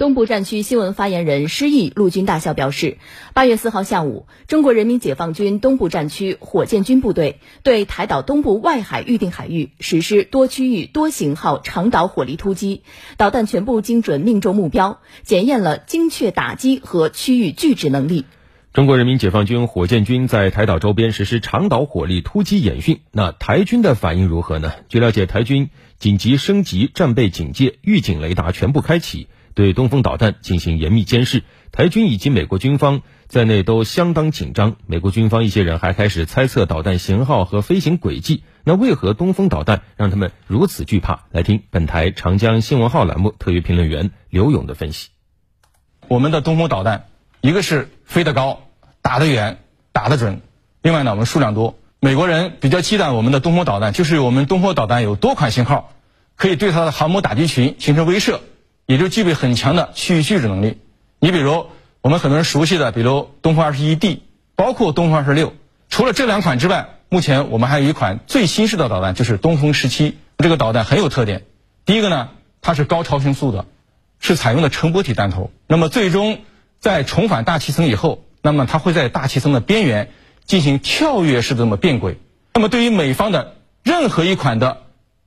东部战区新闻发言人施毅陆军大校表示，八月四号下午，中国人民解放军东部战区火箭军部队对台岛东部外海预定海域实施多区域多型号长导火力突击，导弹全部精准命中目标，检验了精确打击和区域拒止能力。中国人民解放军火箭军在台岛周边实施长导火力突击演训，那台军的反应如何呢？据了解，台军紧急升级战备警戒，预警雷达全部开启。对东风导弹进行严密监视，台军以及美国军方在内都相当紧张。美国军方一些人还开始猜测导弹型号和飞行轨迹。那为何东风导弹让他们如此惧怕？来听本台长江新闻号栏目特约评论员刘勇的分析。我们的东风导弹，一个是飞得高、打得远、打得准，另外呢，我们数量多。美国人比较忌惮我们的东风导弹，就是我们东风导弹有多款型号，可以对它的航母打击群形成威慑。也就具备很强的区域拒止能力。你比如我们很多人熟悉的，比如东风二十一 D，包括东风二十六。除了这两款之外，目前我们还有一款最新式的导弹，就是东风十七。这个导弹很有特点。第一个呢，它是高超声速的，是采用的成波体弹头。那么最终在重返大气层以后，那么它会在大气层的边缘进行跳跃式的这么变轨。那么对于美方的任何一款的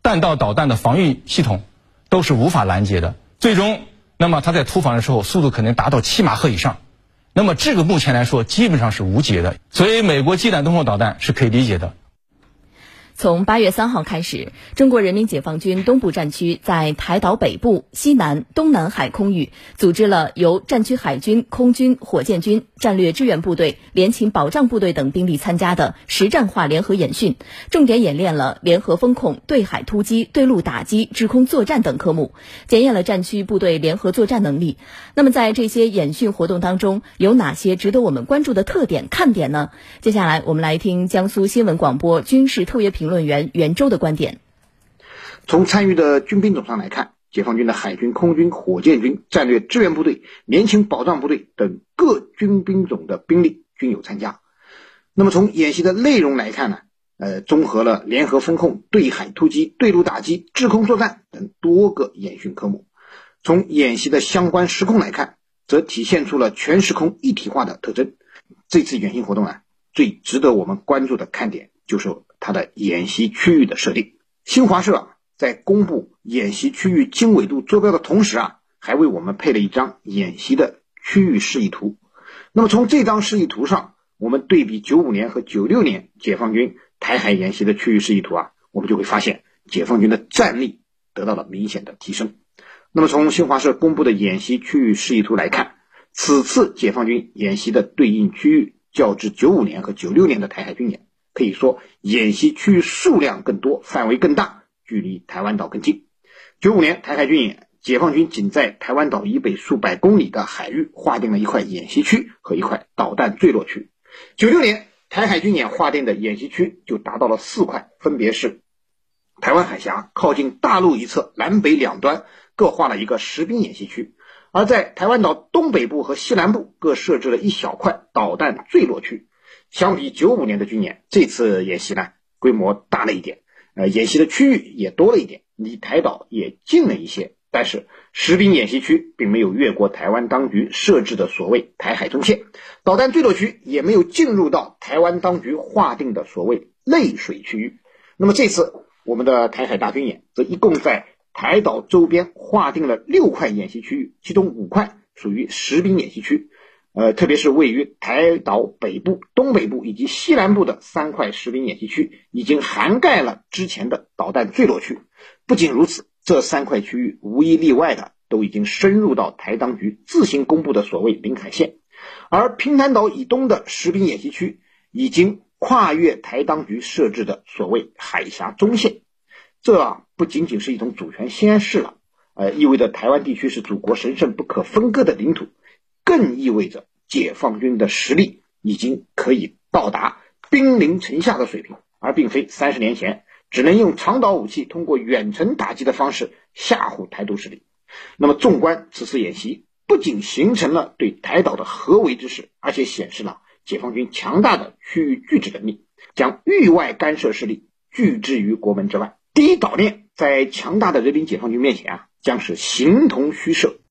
弹道导弹的防御系统，都是无法拦截的。最终，那么它在突防的时候，速度可能达到七马赫以上，那么这个目前来说基本上是无解的，所以美国忌惮东风导弹是可以理解的。从八月三号开始，中国人民解放军东部战区在台岛北部、西南、东南海空域组织了由战区海军、空军、火箭军、战略支援部队、联勤保障部队等兵力参加的实战化联合演训，重点演练了联合风控、对海突击、对陆打击、制空作战等科目，检验了战区部队联合作战能力。那么，在这些演训活动当中，有哪些值得我们关注的特点、看点呢？接下来，我们来听江苏新闻广播军事特约评。论论员袁周的观点：从参与的军兵种上来看，解放军的海军、空军、火箭军、战略支援部队、联勤保障部队等各军兵种的兵力均有参加。那么从演习的内容来看呢？呃，综合了联合风控、对海突击、对陆打击、制空作战等多个演训科目。从演习的相关时空来看，则体现出了全时空一体化的特征。这次远行活动啊，最值得我们关注的看点就是。它的演习区域的设定，新华社在公布演习区域经纬度坐标的同时啊，还为我们配了一张演习的区域示意图。那么从这张示意图上，我们对比九五年和九六年解放军台海演习的区域示意图啊，我们就会发现解放军的战力得到了明显的提升。那么从新华社公布的演习区域示意图来看，此次解放军演习的对应区域较之九五年和九六年的台海军演。可以说，演习区域数量更多，范围更大，距离台湾岛更近。九五年台海军演，解放军仅在台湾岛以北数百公里的海域划定了一块演习区和一块导弹坠落区。九六年台海军演划定的演习区就达到了四块，分别是台湾海峡靠近大陆一侧南北两端各划了一个实兵演习区，而在台湾岛东北部和西南部各设置了一小块导弹坠落区。相比九五年的军演，这次演习呢规模大了一点，呃，演习的区域也多了一点，离台岛也近了一些。但是实兵演习区并没有越过台湾当局设置的所谓台海中线，导弹坠落区也没有进入到台湾当局划定的所谓内水区域。那么这次我们的台海大军演，则一共在台岛周边划定了六块演习区域，其中五块属于实兵演习区。呃，特别是位于台岛北部、东北部以及西南部的三块实兵演习区，已经涵盖了之前的导弹坠落区。不仅如此，这三块区域无一例外的都已经深入到台当局自行公布的所谓领海线，而平潭岛以东的实兵演习区已经跨越台当局设置的所谓海峡中线。这啊不仅仅是一种主权宣示了，呃，意味着台湾地区是祖国神圣不可分割的领土。更意味着解放军的实力已经可以到达兵临城下的水平，而并非三十年前只能用长导武器通过远程打击的方式吓唬台独势力。那么，纵观此次演习，不仅形成了对台岛的合围之势，而且显示了解放军强大的区域拒止能力，将域外干涉势力拒之于国门之外。第一岛链在强大的人民解放军面前啊，将是形同虚设。